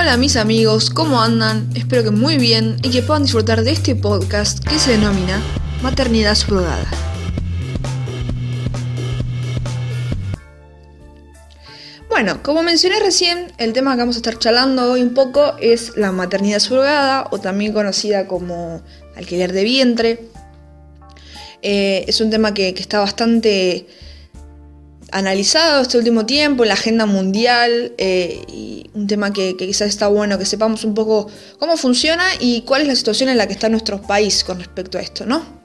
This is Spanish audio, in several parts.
Hola mis amigos, ¿cómo andan? Espero que muy bien y que puedan disfrutar de este podcast que se denomina Maternidad Subrogada. Bueno, como mencioné recién, el tema que vamos a estar charlando hoy un poco es la maternidad subrogada o también conocida como alquiler de vientre. Eh, es un tema que, que está bastante analizado este último tiempo en la agenda mundial eh, y un tema que, quizás está bueno que sepamos un poco cómo funciona y cuál es la situación en la que está nuestro país con respecto a esto, ¿no?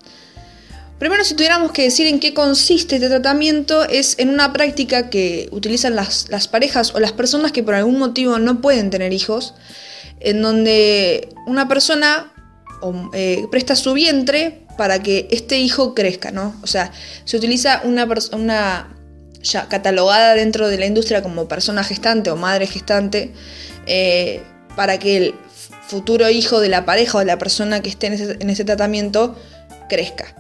Primero, si tuviéramos que decir en qué consiste este tratamiento, es en una práctica que utilizan las, parejas o las personas que por algún motivo no pueden tener hijos, en donde una persona eh, presta su vientre para que este hijo crezca, ¿no? O sea, se utiliza una, una ya catalogada dentro de la industria como persona gestante o madre gestante, eh, para que el futuro hijo de la pareja o de la persona que esté en ese, tratamiento crezca.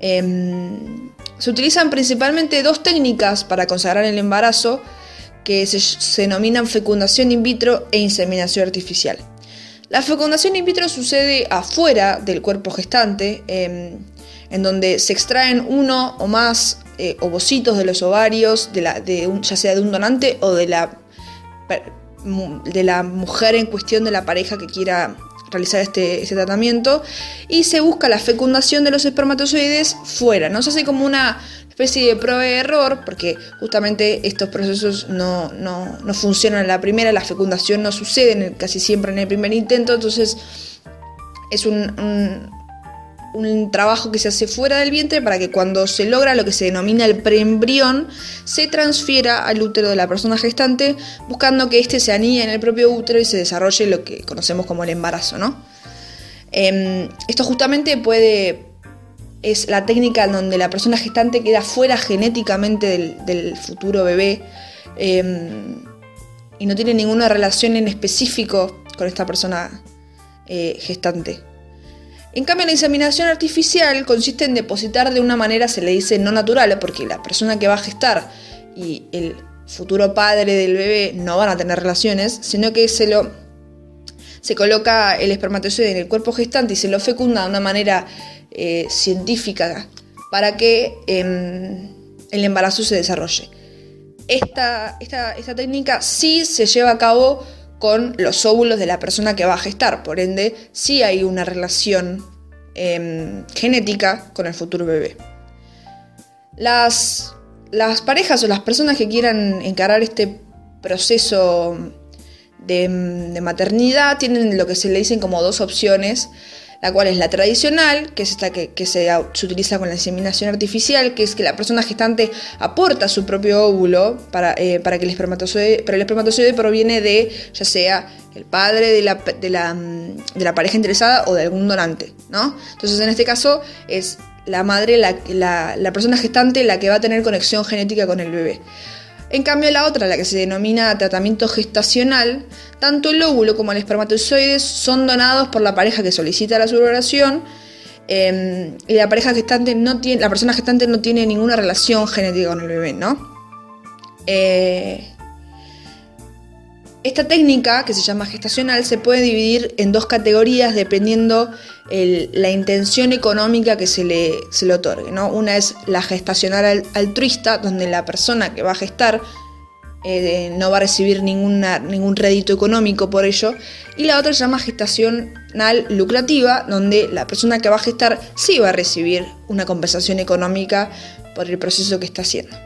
Em, se utilizan principalmente dos técnicas para consagrar el embarazo que se, denominan fecundación in vitro e inseminación artificial. La fecundación in vitro sucede afuera del cuerpo gestante, em, en donde se extraen uno o más eh, ovocitos de los ovarios, de de ya sea de un donante o de la, de la mujer en cuestión de la pareja que quiera realizar este, este, tratamiento y se busca la fecundación de los espermatozoides fuera, ¿no? Se hace como una especie de prueba de error porque justamente estos procesos no, funcionan en la primera, la fecundación no sucede casi siempre en el primer intento, entonces es un un trabajo que se hace fuera del vientre para que cuando se logra lo que se denomina el preembrión, se transfiera al útero de la persona gestante, buscando que éste se anille en el propio útero y se desarrolle lo que conocemos como el embarazo, ¿no? Em, esto justamente puede. es la técnica en donde la persona gestante queda fuera genéticamente del, futuro bebé em, y no tiene ninguna relación en específico con esta persona eh, gestante. En cambio, la inseminación artificial consiste en depositar de una manera, se le dice no natural, porque la persona que va a gestar y el futuro padre del bebé no van a tener relaciones, sino que se lo se coloca el espermatozoide en el cuerpo gestante y se lo fecunda de una manera eh, científica para que em, el embarazo se desarrolle. Esta, esta, esta técnica sí se lleva a cabo con los óvulos de la persona que va a gestar. Por ende, sí hay una relación em, genética con el futuro bebé. Las, las, parejas o las personas que quieran encarar este proceso de, de maternidad tienen lo que se le dicen como dos opciones la cual es la tradicional, que es esta que, se, utiliza con la inseminación artificial, que es que la persona gestante aporta su propio óvulo para, eh, para que el espermatozoide, pero el espermatozoide proviene de ya sea el padre de la, de la, pareja interesada o de algún donante, ¿no? Entonces en este caso es la madre, la, la persona gestante la que va a tener conexión genética con el bebé. En cambio, la otra, la que se denomina tratamiento gestacional, tanto el óvulo como el espermatozoide son donados por la pareja que solicita la subrogación em, y la pareja no tiene, persona gestante no tiene ninguna relación genética con el bebé, ¿no? Eh, esta técnica, que se llama gestacional, se puede dividir en dos categorías dependiendo la intención económica que se le, se le otorgue. ¿no? Una es la gestacional altruista, donde la persona que va a gestar eh, no va a recibir ningún rédito económico por ello. Y la otra se llama gestacional lucrativa, donde la persona que va a gestar sí va a recibir una compensación económica por el proceso que está haciendo.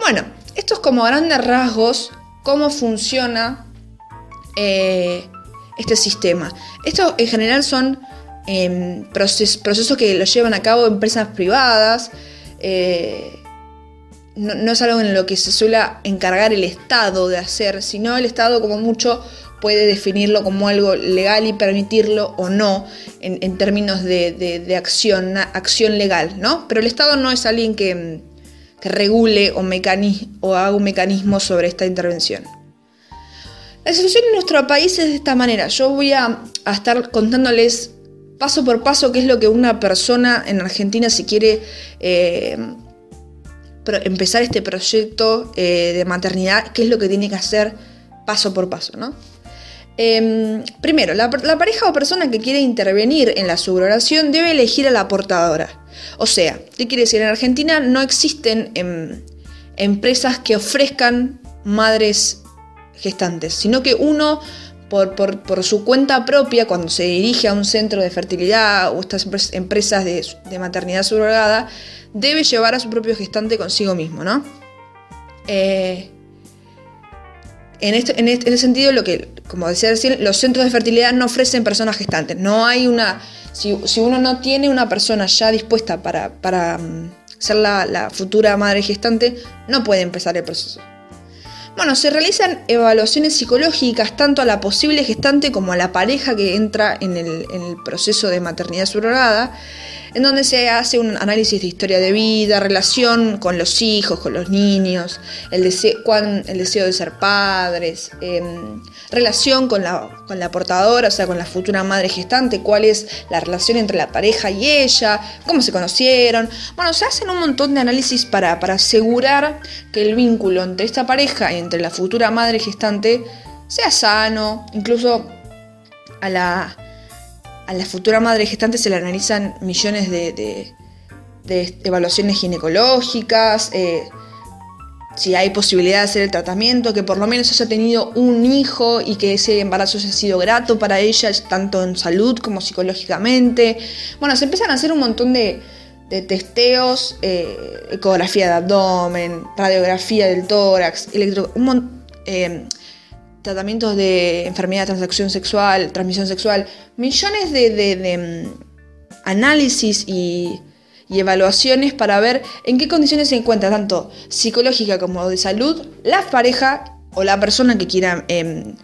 Bueno, esto es como grandes rasgos cómo funciona eh, este sistema. Esto en general son em, procesos que lo llevan a cabo empresas privadas. Eh, no, es algo en lo que se suele encargar el Estado de hacer, sino el Estado como mucho puede definirlo como algo legal y permitirlo o no en, términos de, acción, acción legal, ¿no? Pero el Estado no es alguien que, que regule o, o haga un mecanismo sobre esta intervención. La situación en nuestro país es de esta manera. Yo voy a, estar contándoles paso por paso qué es lo que una persona en Argentina si quiere eh, empezar este proyecto eh, de maternidad, qué es lo que tiene que hacer paso por paso, ¿no? Em, primero, la, pareja o persona que quiere intervenir en la subrogación debe elegir a la portadora. O sea, ¿qué quiere decir? En Argentina no existen em, empresas que ofrezcan madres gestantes, sino que uno, por, su cuenta propia, cuando se dirige a un centro de fertilidad o estas empresas de, de maternidad subrogada, debe llevar a su propio gestante consigo mismo, ¿no? Eh, en, este, en, este, sentido, lo que, como decía recién, los centros de fertilidad no ofrecen personas gestantes. No hay una. Si, uno no tiene una persona ya dispuesta para, para mm, ser la, futura madre gestante, no puede empezar el proceso. Bueno, se realizan evaluaciones psicológicas tanto a la posible gestante como a la pareja que entra en el proceso de maternidad subrogada en donde se hace un análisis de historia de vida, relación con los hijos, con los niños, el deseo, de ser padres, em, relación con la, con la portadora, o sea, con la futura madre gestante, cuál es la relación entre la pareja y ella, cómo se conocieron. Bueno, se hacen un montón de análisis para, para asegurar que el vínculo entre esta pareja y entre la futura madre gestante sea sano, incluso a la a la futura madre gestante se le analizan millones de, evaluaciones ginecológicas, eh, si hay posibilidad de hacer el tratamiento, que por lo menos haya tenido un hijo y que ese embarazo haya sido grato para ella, tanto en salud como psicológicamente. Bueno, se empiezan a hacer un montón de, testeos, eh, ecografía de abdomen, radiografía del tórax, electro, eh, tratamientos de enfermedad de transacción sexual, transmisión sexual, millones de, mm, análisis y, evaluaciones para ver en qué condiciones se encuentra, tanto psicológica como de salud, la pareja o la persona que quiera em,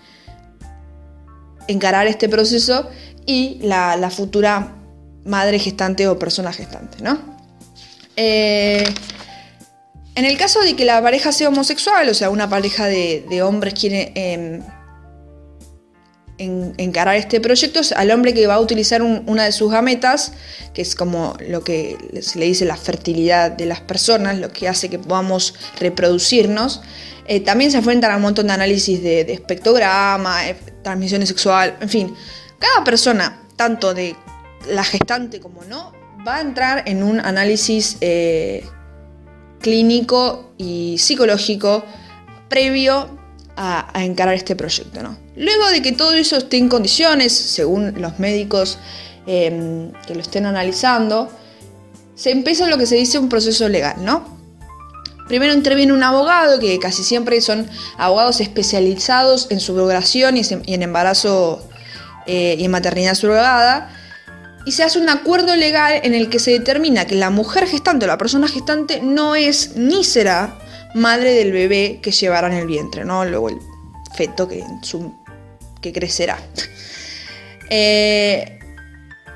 encarar este proceso y la, futura madre gestante o persona gestante, ¿no? Eh, en el caso de que la pareja sea homosexual, o sea, una pareja de, hombres quiere em, encarar este proyecto, al hombre que va a utilizar una de sus gametas, que es como lo que se le dice la fertilidad de las personas, lo que hace que podamos reproducirnos, eh, también se enfrentan a un montón de análisis de, espectrograma, eh, transmisión sexual, en fin. Cada persona, tanto de la gestante como no, va a entrar en un análisis eh, clínico y psicológico previo a, encarar este proyecto. ¿no? Luego de que todo eso esté en condiciones, según los médicos em, que lo estén analizando, se empieza lo que se dice un proceso legal, ¿no? Primero interviene un abogado, que casi siempre son abogados especializados en subrogación y en embarazo eh, y en maternidad subrogada, y se hace un acuerdo legal en el que se determina que la mujer gestante o la persona gestante no es ni será madre del bebé que llevará en el vientre, ¿no? Luego el feto que, que crecerá. Eh,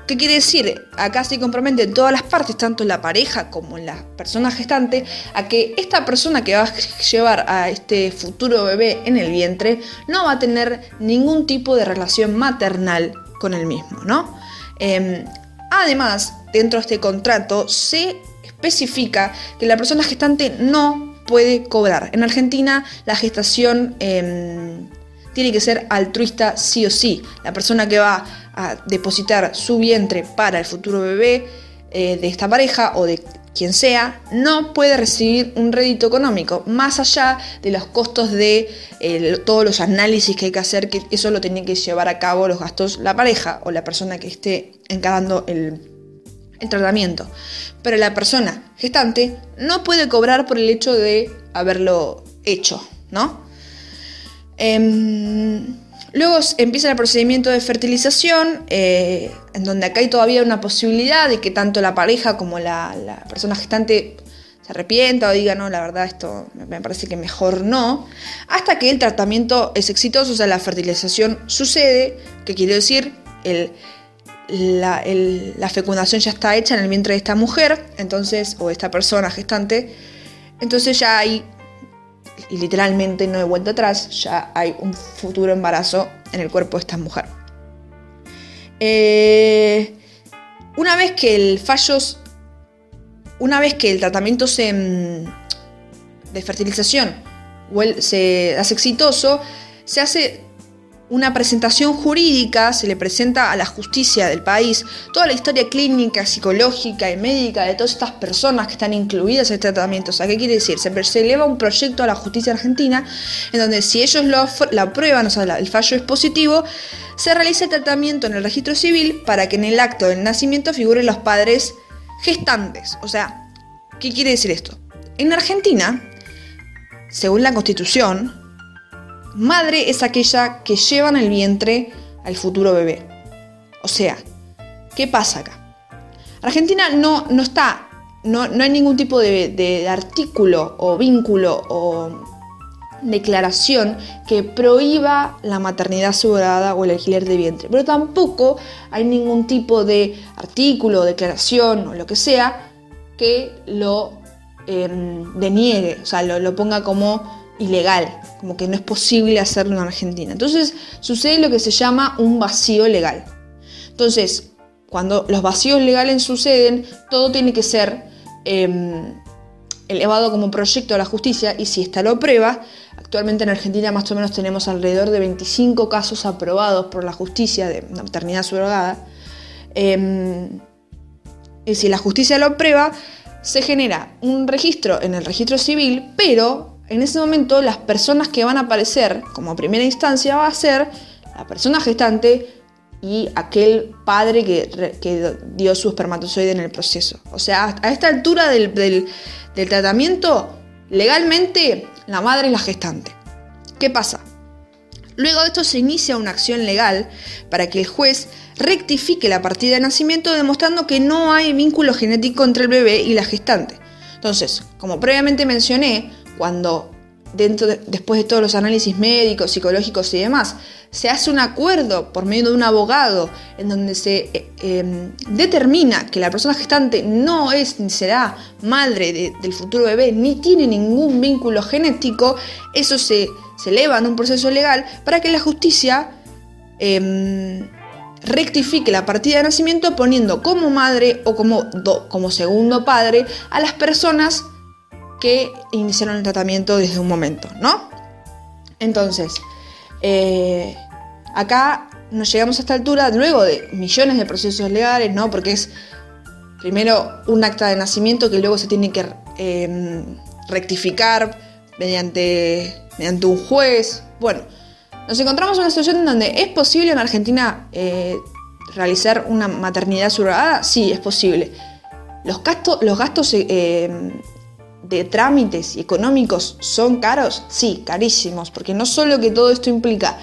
¿Qué quiere decir? Acá se comprometen todas las partes, tanto la pareja como la persona gestante, a que esta persona que va a llevar a este futuro bebé en el vientre no va a tener ningún tipo de relación maternal con el mismo, ¿no? Em, además, dentro de este contrato se especifica que la persona gestante no puede cobrar. En Argentina la gestación em, tiene que ser altruista sí o sí. La persona que va a depositar su vientre para el futuro bebé eh, de esta pareja o de quien sea, no puede recibir un rédito económico, más allá de los costos de todos los análisis que hay que hacer, que eso lo tiene que llevar a cabo los gastos la pareja o la persona que esté encarando el, tratamiento. Pero la persona gestante no puede cobrar por el hecho de haberlo hecho, ¿no? Em, Luego empieza el procedimiento de fertilización, eh, en donde acá hay todavía una posibilidad de que tanto la pareja como la, persona gestante se arrepienta o diga, no, la verdad esto me parece que mejor no, hasta que el tratamiento es exitoso, o sea, la fertilización sucede, que quiere decir, la, la, fecundación ya está hecha en el vientre de esta mujer, entonces, o esta persona gestante, entonces ya hay y literalmente no hay vuelta atrás, ya hay un futuro embarazo en el cuerpo de esta mujer. Eh, una vez que el fallo, una vez que el tratamiento se, mm, de fertilización se hace exitoso, se hace una presentación jurídica, se le presenta a la justicia del país toda la historia clínica, psicológica y médica de todas estas personas que están incluidas en este tratamiento. O sea, ¿qué quiere decir? Se, eleva un proyecto a la justicia argentina en donde si ellos lo, aprueban, o sea, el fallo es positivo, se realiza el tratamiento en el registro civil para que en el acto del nacimiento figuren los padres gestantes. O sea, ¿qué quiere decir esto? En Argentina, según la constitución, madre es aquella que lleva en el vientre al futuro bebé. O sea, ¿qué pasa acá? Argentina no, no está, no, no, hay ningún tipo de, artículo o vínculo o declaración que prohíba la maternidad subrogada o el alquiler de vientre, pero tampoco hay ningún tipo de artículo, declaración o lo que sea que lo em, deniegue, o sea, lo, ponga como ilegal, como que no es posible hacerlo en Argentina. Entonces sucede lo que se llama un vacío legal. Entonces, cuando los vacíos legales suceden, todo tiene que ser em, elevado como proyecto a la justicia y si esta lo prueba, actualmente en Argentina más o menos tenemos alrededor de 25 casos aprobados por la justicia de maternidad subrogada. Em, y si la justicia lo prueba, se genera un registro en el registro civil, pero en ese momento las personas que van a aparecer como primera instancia va a ser la persona gestante y aquel padre que, dio su espermatozoide en el proceso. O sea, a esta altura del del tratamiento, legalmente la madre es la gestante. ¿Qué pasa? Luego de esto se inicia una acción legal para que el juez rectifique la partida de nacimiento demostrando que no hay vínculo genético entre el bebé y la gestante. Entonces, como previamente mencioné, cuando dentro después de todos los análisis médicos, psicológicos y demás, se hace un acuerdo por medio de un abogado en donde se eh, em, determina que la persona gestante no es ni será madre del futuro bebé, ni tiene ningún vínculo genético, eso se, eleva en un proceso legal para que la justicia em, rectifique la partida de nacimiento poniendo como madre o como, como segundo padre a las personas que iniciaron el tratamiento desde un momento, ¿no? Entonces, eh, acá nos llegamos a esta altura luego de millones de procesos legales, ¿no? Porque es primero un acta de nacimiento que luego se tiene que em, rectificar mediante, mediante un juez. Bueno, nos encontramos en una situación en donde es posible en Argentina eh, realizar una maternidad subrogada. Sí, es posible. Los gastos, los gastos eh, de trámites económicos son caros? Sí, carísimos, porque no solo que todo esto implica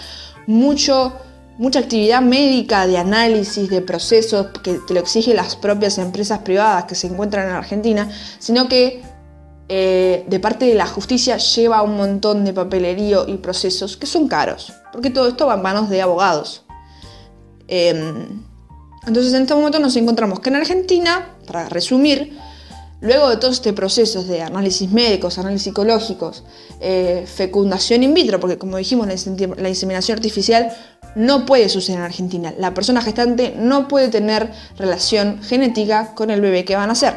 mucho, mucha actividad médica de análisis de procesos que, lo exigen las propias empresas privadas que se encuentran en Argentina, sino que eh, de parte de la justicia lleva un montón de papelerío y procesos que son caros, porque todo esto va en manos de abogados. Em, entonces en este momento nos encontramos que en Argentina, para resumir, Luego de todos este procesos de análisis médicos, análisis psicológicos, eh, fecundación in vitro, porque como dijimos, la inseminación artificial no puede suceder en Argentina. La persona gestante no puede tener relación genética con el bebé que van a nacer,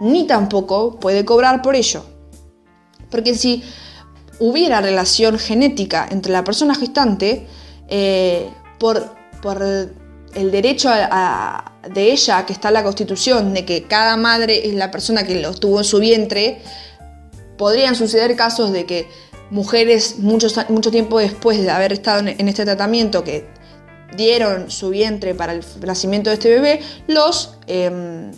ni tampoco puede cobrar por ello. Porque si hubiera relación genética entre la persona gestante, eh, por, por el derecho de ella, que está la Constitución, de que cada madre es la persona que lo tuvo en su vientre, podrían suceder casos de que mujeres mucho, tiempo después de haber estado en este tratamiento, que dieron su vientre para el nacimiento de este bebé, los... Em,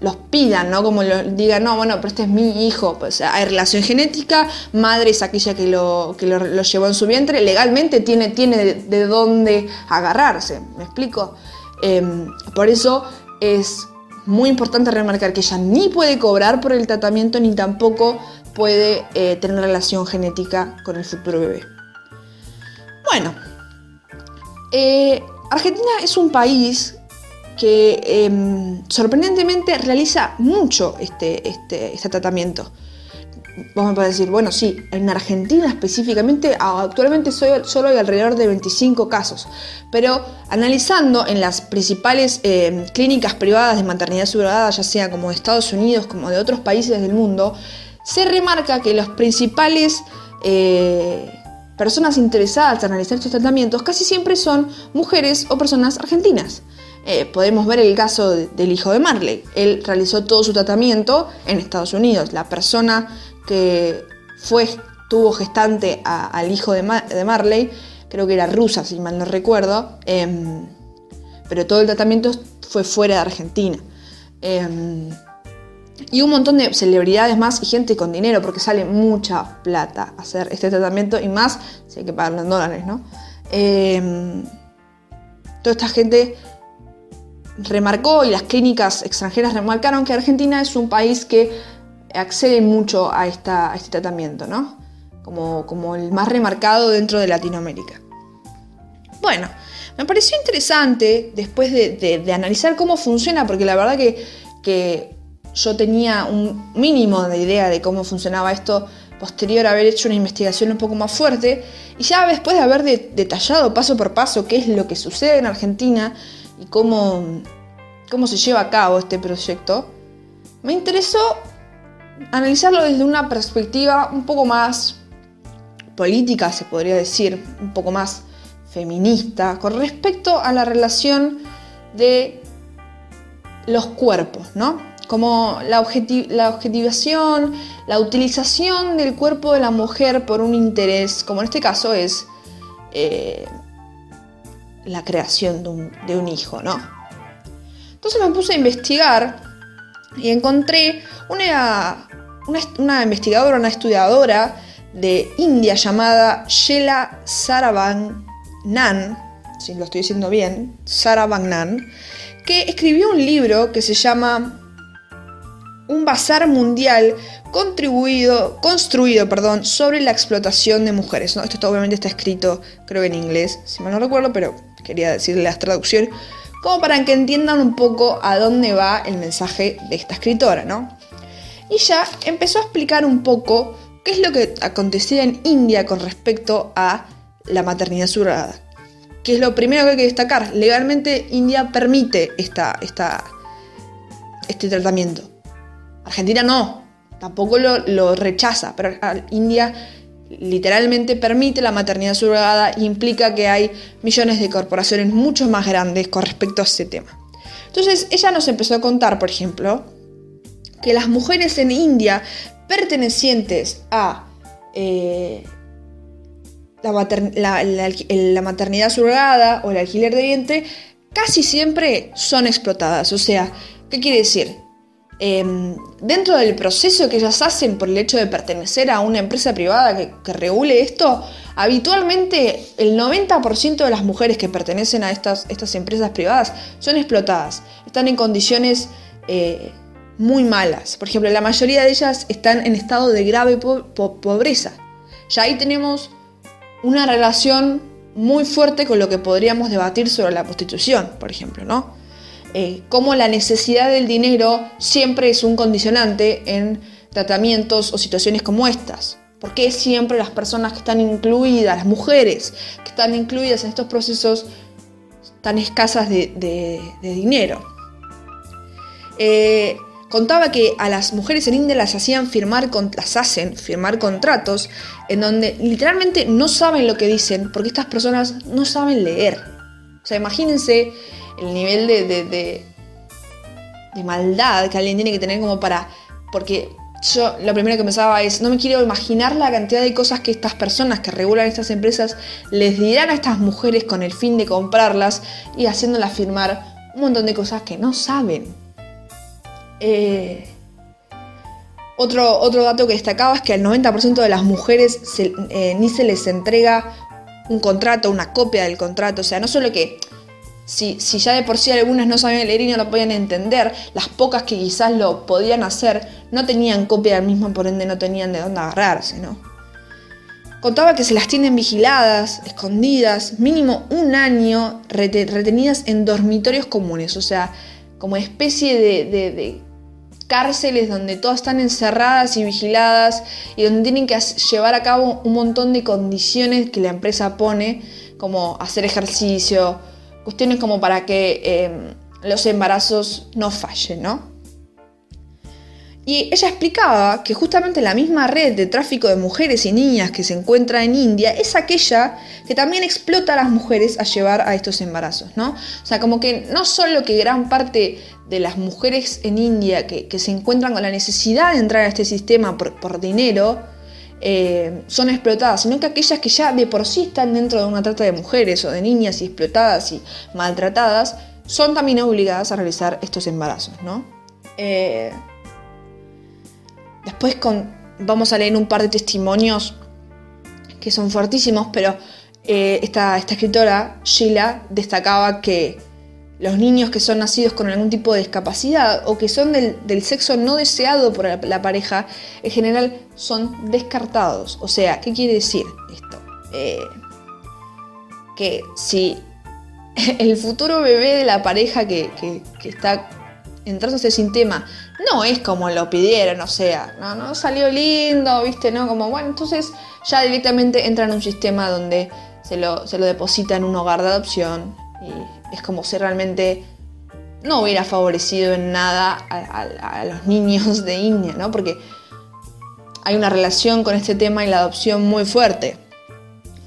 los pidan, ¿no? Como digan, no, bueno, pero este es mi hijo. Pues hay relación genética, madre es aquella que lo, que lo, llevó en su vientre, legalmente tiene, tiene de, dónde agarrarse, ¿me explico? Em, por eso es muy importante remarcar que ella ni puede cobrar por el tratamiento ni tampoco puede eh, tener relación genética con el futuro bebé. Bueno, eh, Argentina es un país que em, sorprendentemente realiza mucho este, este, este tratamiento. Vos me podés decir, bueno, sí, en Argentina específicamente, actualmente solo hay alrededor de 25 casos, pero analizando en las principales em, clínicas privadas de maternidad subrogada, ya sea como de Estados Unidos como de otros países del mundo, se remarca que los principales eh, personas interesadas en realizar estos tratamientos casi siempre son mujeres o personas argentinas. Eh, podemos ver el caso del hijo de Marley. Él realizó todo su tratamiento en Estados Unidos. La persona que fue, tuvo gestante al hijo de, Marley, creo que era rusa, si mal no recuerdo, em, pero todo el tratamiento fue fuera de Argentina. Em, y un montón de celebridades más y gente con dinero, porque sale mucha plata hacer este tratamiento y más si hay que pagarlo en dólares, ¿no? Em, toda esta gente remarcó y las clínicas extranjeras remarcaron que Argentina es un país que accede mucho a, esta, este tratamiento, ¿no? Como, como, el más remarcado dentro de Latinoamérica. Bueno, me pareció interesante después de, analizar cómo funciona, porque la verdad que, que yo tenía un mínimo de idea de cómo funcionaba esto posterior a haber hecho una investigación un poco más fuerte y ya después de haber detallado paso por paso qué es lo que sucede en Argentina y cómo, cómo se lleva a cabo este proyecto, me interesó analizarlo desde una perspectiva un poco más política, se podría decir, un poco más feminista, con respecto a la relación de los cuerpos, ¿no? Como la, objetivación, la utilización del cuerpo de la mujer por un interés, como en este caso es eh, la creación de un, hijo, ¿no? Entonces me puse a investigar y encontré una, una, investigadora, una estudiadora de India llamada Shela Saravanan, si lo estoy diciendo bien, Saravanan, que escribió un libro que se llama Un bazar mundial contribuido, construido perdón, sobre la explotación de mujeres. Esto obviamente está escrito, creo en inglés, si mal no recuerdo, pero quería decirle las traducciones, como para que entiendan un poco a dónde va el mensaje de esta escritora, ¿no? Y ya empezó a explicar un poco qué es lo que acontecía en India con respecto a la maternidad subrogada. Que es lo primero que hay que destacar. Legalmente India permite esta, este tratamiento. Argentina no, tampoco lo, lo rechaza, pero India literalmente permite la maternidad subrogada y implica que hay millones de corporaciones mucho más grandes con respecto a ese tema. Entonces ella nos empezó a contar, por ejemplo, que las mujeres en India pertenecientes a eh, la, maternidad subrogada o el alquiler de vientre casi siempre son explotadas. O sea, ¿qué quiere decir? Em, dentro del proceso que ellas hacen por el hecho de pertenecer a una empresa privada que, regule esto, habitualmente el 90% de las mujeres que pertenecen a estas, estas, empresas privadas son explotadas, están en condiciones eh, muy malas. Por ejemplo, la mayoría de ellas están en estado de grave pobreza. Ya ahí tenemos una relación muy fuerte con lo que podríamos debatir sobre la prostitución, por ejemplo, ¿no? eh, cómo la necesidad del dinero siempre es un condicionante en tratamientos o situaciones como estas. ¿Por qué siempre las personas que están incluidas, las mujeres que están incluidas en estos procesos, tan escasas de, dinero? Eh, contaba que a las mujeres en India las hacían firmar, las hacen firmar contratos en donde literalmente no saben lo que dicen porque estas personas no saben leer. O sea, imagínense el nivel de, de, de, maldad que alguien tiene que tener como para... Porque yo lo primero que pensaba es, no me quiero imaginar la cantidad de cosas que estas personas que regulan estas empresas les dirán a estas mujeres con el fin de comprarlas y haciéndolas firmar un montón de cosas que no saben. Eh, otro, otro, dato que destacaba es que al 90% de las mujeres eh, ni se les entrega un contrato, una copia del contrato. O sea, no solo que si, ya de por sí algunas no sabían leer y no lo podían entender, las pocas que quizás lo podían hacer no tenían copia del mismo, por ende no tenían de dónde agarrarse, ¿no? Contaba que se las tienen vigiladas, escondidas, mínimo un año retenidas en dormitorios comunes, o sea, como especie de, cárceles donde todas están encerradas y vigiladas y donde tienen que llevar a cabo un montón de condiciones que la empresa pone, como hacer ejercicio, cuestiones como para que em, los embarazos no fallen, ¿no? Y ella explicaba que justamente la misma red de tráfico de mujeres y niñas que se encuentra en India es aquella que también explota a las mujeres a llevar a estos embarazos, ¿no? O sea, como que no solo que gran parte de las mujeres en India que, se encuentran con la necesidad de entrar a este sistema por, dinero, eh, son explotadas, sino que aquellas que ya de por sí están dentro de una trata de mujeres o de niñas y explotadas y maltratadas, son también obligadas a realizar estos embarazos, ¿no? Eh, Después con, vamos a leer un par de testimonios que son fuertísimos, pero eh, esta, escritora, Sheila, destacaba que los niños que son nacidos con algún tipo de discapacidad o que son del, sexo no deseado por la, pareja, en general son descartados. O sea, ¿qué quiere decir esto? Eh, que si el futuro bebé de la pareja que, que está entonces sin tema no es como lo pidieron, o sea, no, no salió lindo, viste, ¿no? Como, bueno, entonces ya directamente entra en un sistema donde se lo, se lo deposita en un hogar de adopción y es como si realmente no hubiera favorecido en nada a, los niños de India, ¿no? Porque hay una relación con este tema y la adopción muy fuerte,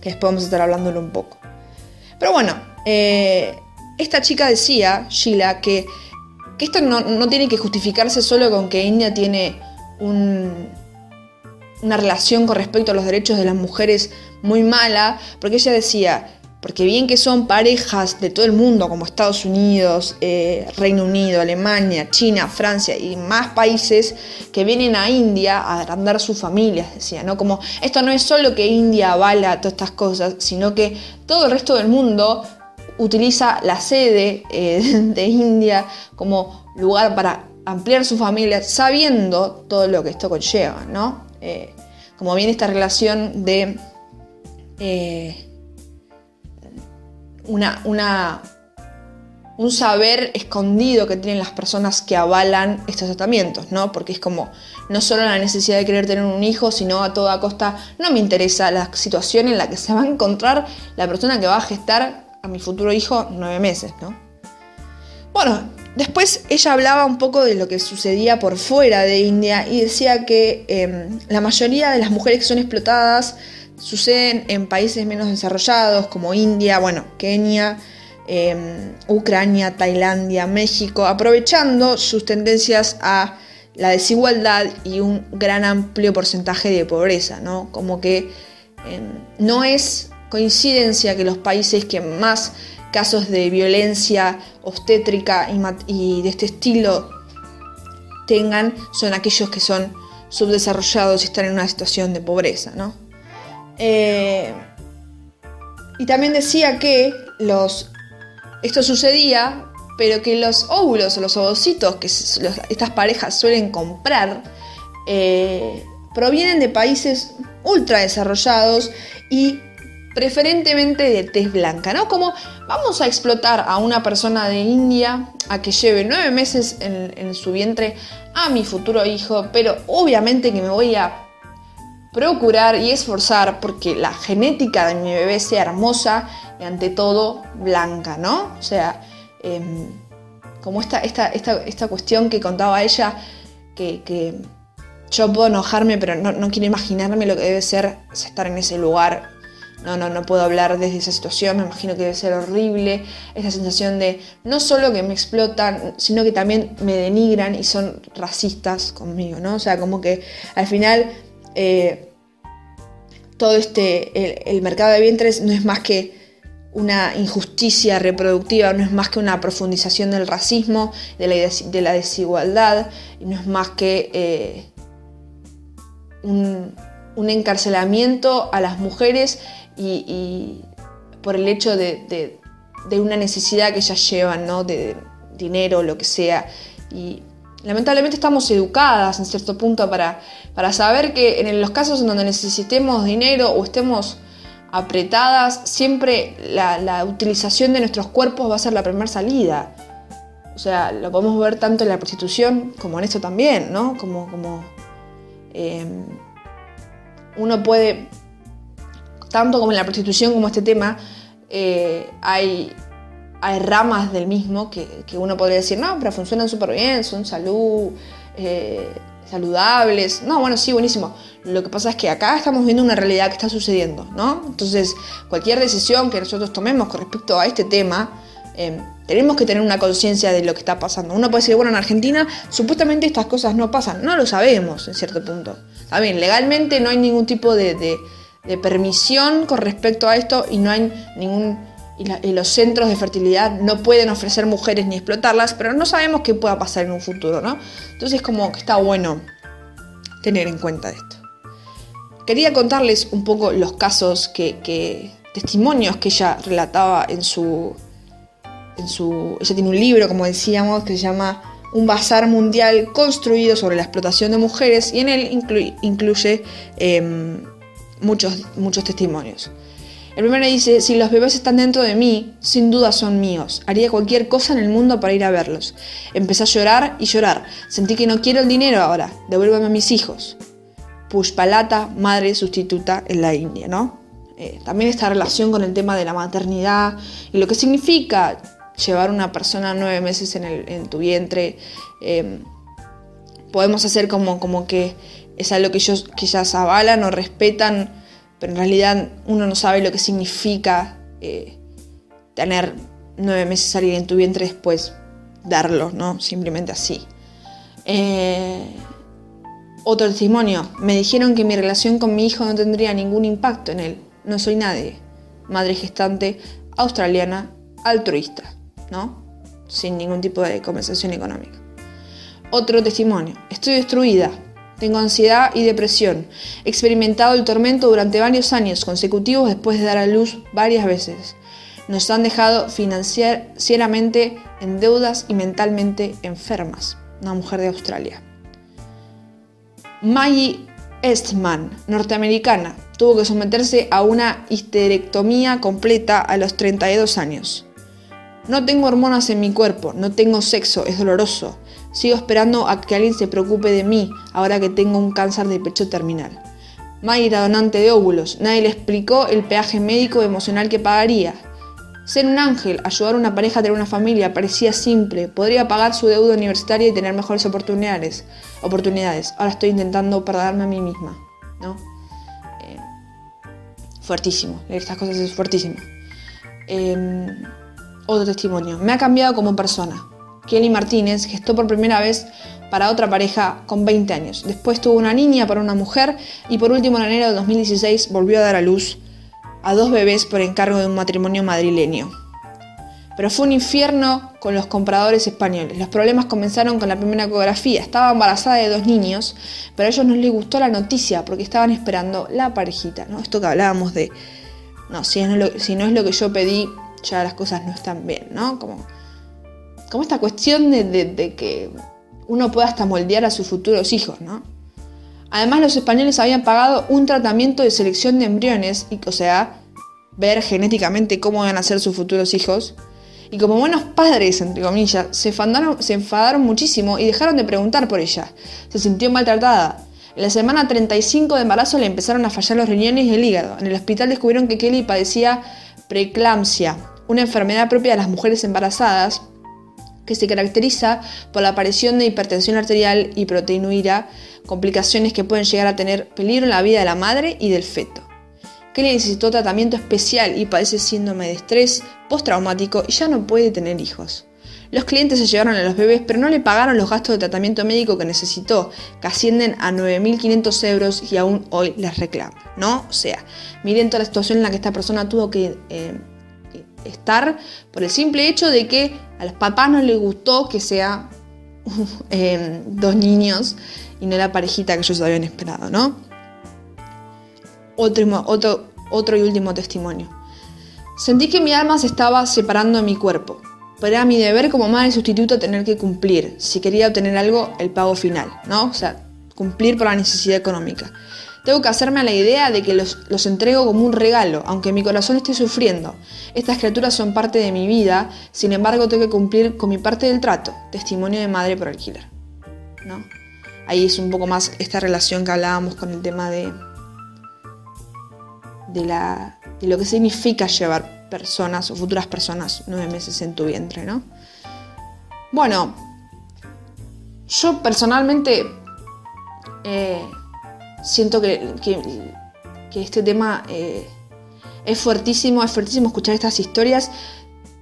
que después vamos a estar hablándolo un poco. Pero bueno, eh, esta chica decía, Sheila, que que esto no, tiene que justificarse solo con que India tiene una relación con respecto a los derechos de las mujeres muy mala, porque ella decía, porque bien que son parejas de todo el mundo, como Estados Unidos, eh, Reino Unido, Alemania, China, Francia y más países que vienen a India a agrandar sus familias, decía, ¿no? Como esto no es solo que India avala todas estas cosas, sino que todo el resto del mundo utiliza la sede eh, de India como lugar para ampliar su familia, sabiendo todo lo que esto conlleva, ¿no? Eh, como viene esta relación de una, un saber escondido que tienen las personas que avalan estos tratamientos, ¿no? Porque es como no solo la necesidad de querer tener un hijo, sino a toda costa no me interesa la situación en la que se va a encontrar la persona que va a gestar a mi futuro hijo nueve meses, ¿no? Bueno, después ella hablaba un poco de lo que sucedía por fuera de India y decía que em, la mayoría de las mujeres que son explotadas suceden en países menos desarrollados como India, bueno, Kenia, em, Ucrania, Tailandia, México, aprovechando sus tendencias a la desigualdad y un gran amplio porcentaje de pobreza, ¿no? Como que em, no es coincidencia que los países que más casos de violencia obstétrica y, de este estilo tengan son aquellos que son subdesarrollados y están en una situación de pobreza, ¿no? Eh, y también decía que esto sucedía, pero que los óvulos o los ovocitos que estas parejas suelen comprar eh, provienen de países ultra desarrollados y preferentemente de tez blanca, ¿no? Como vamos a explotar a una persona de India a que lleve nueve meses en, su vientre a mi futuro hijo, pero obviamente que me voy a procurar y esforzar porque la genética de mi bebé sea hermosa y ante todo blanca, ¿no? O sea, em, como esta, esta, esta, cuestión que contaba ella, que, yo puedo enojarme, pero no, no quiero imaginarme lo que debe ser estar en ese lugar no, no, no puedo hablar desde esa situación, me imagino que debe ser horrible, esa sensación de no solo que me explotan, sino que también me denigran y son racistas conmigo, ¿no? O sea, como que al final eh, todo este, el, mercado de vientres no es más que una injusticia reproductiva, no es más que una profundización del racismo, de la, de la desigualdad, no es más que eh, un, un encarcelamiento a las mujeres y, por el hecho de, una necesidad que ellas llevan, ¿no? de dinero, lo que sea. Lamentablemente estamos educadas en cierto punto para, para saber que en los casos en donde necesitemos dinero o estemos apretadas, siempre la, utilización de nuestros cuerpos va a ser la primera salida. O sea, lo podemos ver tanto en la prostitución como en esto también, ¿no? Como, como em, uno puede tanto como en la prostitución como este tema, eh, hay, hay ramas del mismo que, uno podría decir, no, pero funcionan súper bien, son salud, eh, saludables. No, bueno, sí, buenísimo. Lo que pasa es que acá estamos viendo una realidad que está sucediendo, ¿no? Entonces, cualquier decisión que nosotros tomemos con respecto a este tema, em, tenemos que tener una conciencia de lo que está pasando. Uno puede decir, bueno, en Argentina supuestamente estas cosas no pasan. No lo sabemos en cierto punto. Está bien, legalmente no hay ningún tipo de, de permisión con respecto a esto y no hay ningún y, los centros de fertilidad no pueden ofrecer mujeres ni explotarlas, pero no sabemos qué pueda pasar en un futuro, ¿no? Entonces como que está bueno tener en cuenta esto. Quería contarles un poco los casos que, testimonios que ella relataba en su, en su... Ella tiene un libro, como decíamos, que se llama Un bazar mundial construido sobre la explotación de mujeres y en él incluye, em, muchos, muchos testimonios. El primero dice, si los bebés están dentro de mí, sin duda son míos. Haría cualquier cosa en el mundo para ir a verlos. Empecé a llorar y llorar. Sentí que no quiero el dinero ahora. Devuélveme a mis hijos. Pushpalata, madre sustituta en la India, ¿no? Eh, también esta relación con el tema de la maternidad y lo que significa llevar una persona nueve meses en, tu vientre. Em, podemos hacer como, como que es algo que ellos quizás avalan o respetan pero en realidad uno no sabe lo que significa eh, tener nueve meses alguien en tu vientre después darlo, ¿no? Simplemente así. Eh, otro testimonio. Me dijeron que mi relación con mi hijo no tendría ningún impacto en él. No soy nadie. Madre gestante, australiana, altruista, ¿no? Sin ningún tipo de compensación económica. Otro testimonio. Estoy destruida. Tengo ansiedad y depresión. He experimentado el tormento durante varios años consecutivos después de dar a luz varias veces. Nos han dejado financieramente en deudas y mentalmente enfermas. Una mujer de Australia. Maggie Estman, norteamericana, tuvo que someterse a una histerectomía completa a los 32 años. No tengo hormonas en mi cuerpo, no tengo sexo, es doloroso. Sigo esperando a que alguien se preocupe de mí ahora que tengo un cáncer de pecho terminal. May era donante de óvulos. Nadie le explicó el peaje médico emocional que pagaría. Ser un ángel, ayudar a una pareja a tener una familia, parecía simple. Podría pagar su deuda universitaria y tener mejores oportunidades. oportunidades. Ahora estoy intentando perdonarme a mí misma. ¿no? Eh, fuertísimo. Leer estas cosas es fuertísimo. Em, otro testimonio. Me ha cambiado como persona. Kelly Martínez gestó por primera vez para otra pareja con 20 años. Después tuvo una niña para una mujer y por último en enero de 2016 volvió a dar a luz a dos bebés por encargo de un matrimonio madrileño. Pero fue un infierno con los compradores españoles. Los problemas comenzaron con la primera ecografía. Estaba embarazada de dos niños, pero a ellos no les gustó la noticia porque estaban esperando la parejita. ¿no? Esto que hablábamos de, no, si, no, si no es lo que yo pedí, ya las cosas no están bien, ¿no? Como como esta cuestión de, que uno pueda hasta moldear a sus futuros hijos, ¿no? Además, los españoles habían pagado un tratamiento de selección de embriones, y, o sea, ver genéticamente cómo iban a ser sus futuros hijos. Y como buenos padres, entre comillas, se enfadaron, se enfadaron muchísimo y dejaron de preguntar por ella. Se sintió maltratada. En la semana 35 de embarazo le empezaron a fallar los riñones y el hígado. En el hospital descubrieron que Kelly padecía preeclampsia, una enfermedad propia de las mujeres embarazadas que se caracteriza por la aparición de hipertensión arterial y proteinuria, complicaciones que pueden llegar a tener peligro en la vida de la madre y del feto. Kelly necesitó tratamiento especial y padece síndrome de estrés postraumático y ya no puede tener hijos. Los clientes se llevaron a los bebés, pero no le pagaron los gastos de tratamiento médico que necesitó, que ascienden a 9.500 euros y aún hoy les reclama, ¿no? O sea, miren toda la situación en la que esta persona tuvo que eh, estar por el simple hecho de que a los papás no les gustó que sea eh, dos niños y no la parejita que ellos habían esperado, ¿no? Otro, otro, otro y último testimonio. Sentí que mi alma se estaba separando de mi cuerpo, pero era mi deber como madre sustituta tener que cumplir, si quería obtener algo, el pago final, ¿no? O sea, cumplir por la necesidad económica. Tengo que hacerme a la idea de que los, entrego como un regalo, aunque mi corazón esté sufriendo. Estas criaturas son parte de mi vida, sin embargo tengo que cumplir con mi parte del trato, testimonio de madre por alquiler. ¿No? Ahí es un poco más esta relación que hablábamos con el tema de, de, la, de lo que significa llevar personas o futuras personas nueve meses en tu vientre, ¿no? Bueno, yo personalmente eh, siento que, este tema eh, es fuertísimo, es fuertísimo escuchar estas historias.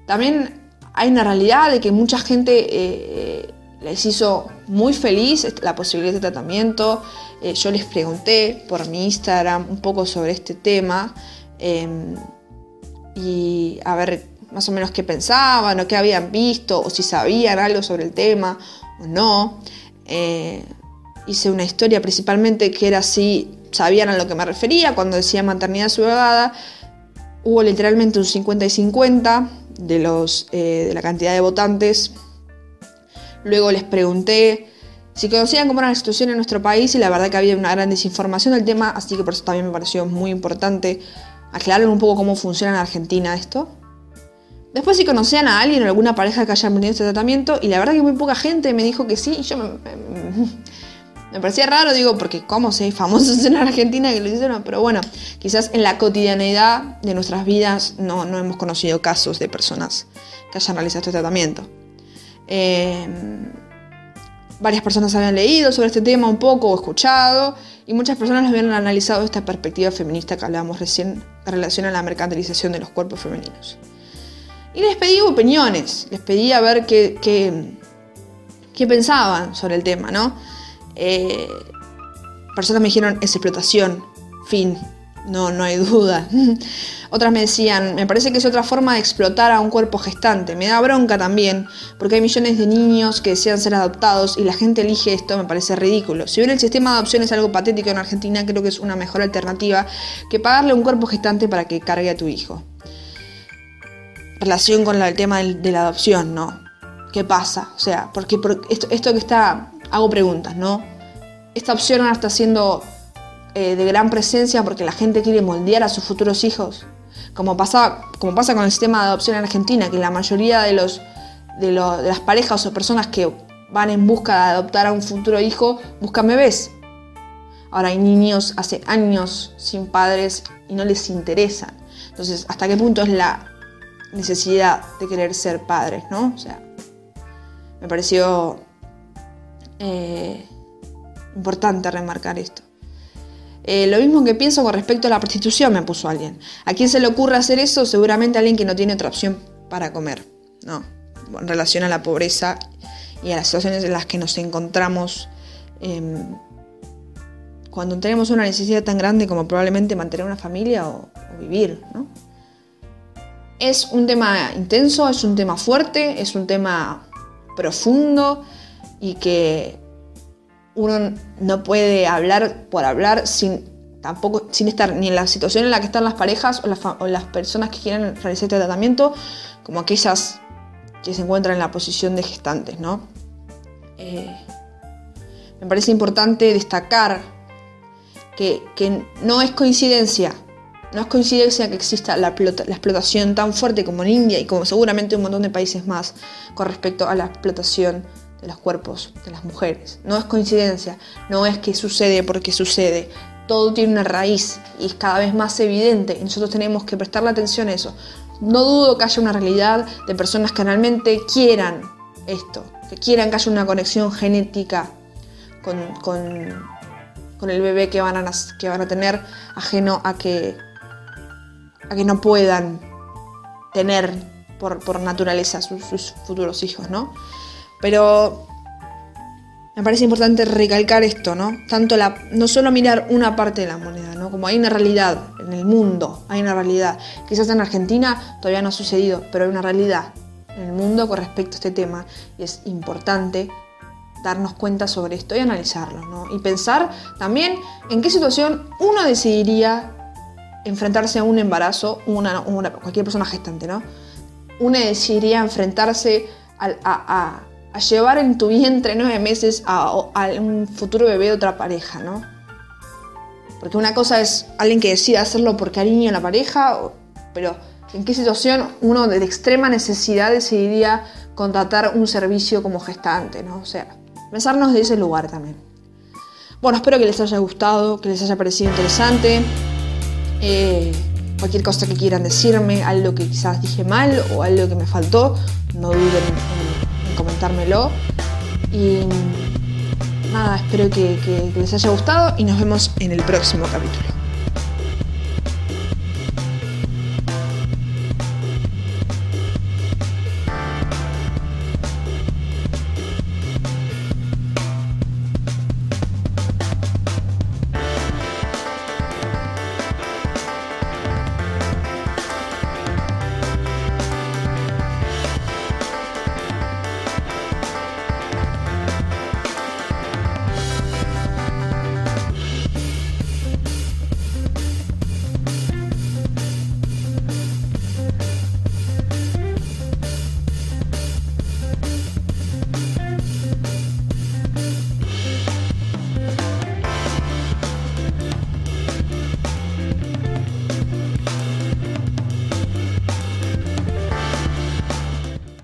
También hay una realidad de que mucha gente eh, les hizo muy feliz la posibilidad de tratamiento. yo les pregunté por mi Instagram un poco sobre este tema em, y a ver más o menos qué pensaban o qué habían visto o si sabían algo sobre el tema o no. Hice una historia principalmente que era si sabían a lo que me refería cuando decía maternidad subrogada. Hubo literalmente un 50 y 50 de, los, eh, de la cantidad de votantes. Luego les pregunté si conocían cómo era la situación en nuestro país y la verdad que había una gran desinformación del tema, así que por eso también me pareció muy importante aclarar un poco cómo funciona en Argentina esto. Después si conocían a alguien o alguna pareja que haya tenido este tratamiento y la verdad que muy poca gente me dijo que sí parecía raro, digo, porque como si hay famosos en Argentina que lo hicieron, pero bueno, quizás en la cotidianidad de nuestras vidas no, no hemos conocido casos de personas que hayan realizado este tratamiento. Em, varias personas habían leído sobre este tema un poco o escuchado y muchas personas habían analizado esta perspectiva feminista que hablábamos recién en relación a la mercantilización de los cuerpos femeninos. Y les pedí opiniones, les pedí a ver qué, qué, pensaban sobre el tema, ¿no? Eh, personas me dijeron, es explotación, fin, no, no hay duda. Otras me decían, me parece que es otra forma de explotar a un cuerpo gestante. Me da bronca también, porque hay millones de niños que desean ser adoptados y la gente elige esto, me parece ridículo. Si bien el sistema de adopción es algo patético en Argentina, creo que es una mejor alternativa que pagarle un cuerpo gestante para que cargue a tu hijo relación con el tema de, la adopción, ¿no? ¿Qué pasa? O sea, porque, esto, esto, que está, hago preguntas, ¿no? Esta opción ahora está siendo eh, de gran presencia porque la gente quiere moldear a sus futuros hijos, como pasa, con el sistema de adopción en Argentina, que la mayoría de, de, las parejas o personas que van en busca de adoptar a un futuro hijo buscan bebés. Ahora hay niños hace años sin padres y no les interesan. Entonces, ¿hasta qué punto es la necesidad de querer ser padres, ¿no? O sea, me pareció eh, importante remarcar esto. Eh, lo mismo que pienso con respecto a la prostitución, me puso alguien. ¿A quién se le ocurre hacer eso? Seguramente a alguien que no tiene otra opción para comer, ¿no? En relación a la pobreza y a las situaciones en las que nos encontramos em, cuando tenemos una necesidad tan grande como probablemente mantener una familia o, o vivir, ¿no? Es un tema intenso, es un tema fuerte, es un tema profundo y que uno no puede hablar por hablar sin tampoco sin estar ni en la situación en la que están las parejas o las, personas que quieren realizar este tratamiento como aquellas que se encuentran en la posición de gestantes, ¿no? Eh, me parece importante destacar que, que no es coincidencia no es coincidencia que exista la, explotación tan fuerte como en India y como seguramente un montón de países más con respecto a la explotación de los cuerpos de las mujeres. No es coincidencia, no es que sucede porque sucede. Todo tiene una raíz y es cada vez más evidente y nosotros tenemos que prestarle atención a eso. No dudo que haya una realidad de personas que realmente quieran esto, que quieran que haya una conexión genética con, con, el bebé que van, a, que van a tener, ajeno a que a que no puedan tener por, naturaleza sus, futuros hijos, ¿no? Pero me parece importante recalcar esto, ¿no? Tanto la, no solo mirar una parte de la moneda, ¿no? Como hay una realidad en el mundo, hay una realidad. Quizás en Argentina todavía no ha sucedido, pero hay una realidad en el mundo con respecto a este tema y es importante darnos cuenta sobre esto y analizarlo, ¿no? Y pensar también en qué situación uno decidiría enfrentarse a un embarazo, una, cualquier persona gestante, ¿no? Una decidiría enfrentarse a, llevar en tu vientre nueve meses a, un futuro bebé de otra pareja, ¿no? Porque una cosa es alguien que decida hacerlo por cariño a la pareja, pero ¿en qué situación uno de extrema necesidad decidiría contratar un servicio como gestante, ¿no? O sea, pensarnos de ese lugar también. Bueno, espero que les haya gustado, que les haya parecido interesante. Eh, cualquier cosa que quieran decirme, algo que quizás dije mal o algo que me faltó, no duden en, comentármelo. Y nada, espero que les haya gustado y nos vemos en el próximo capítulo.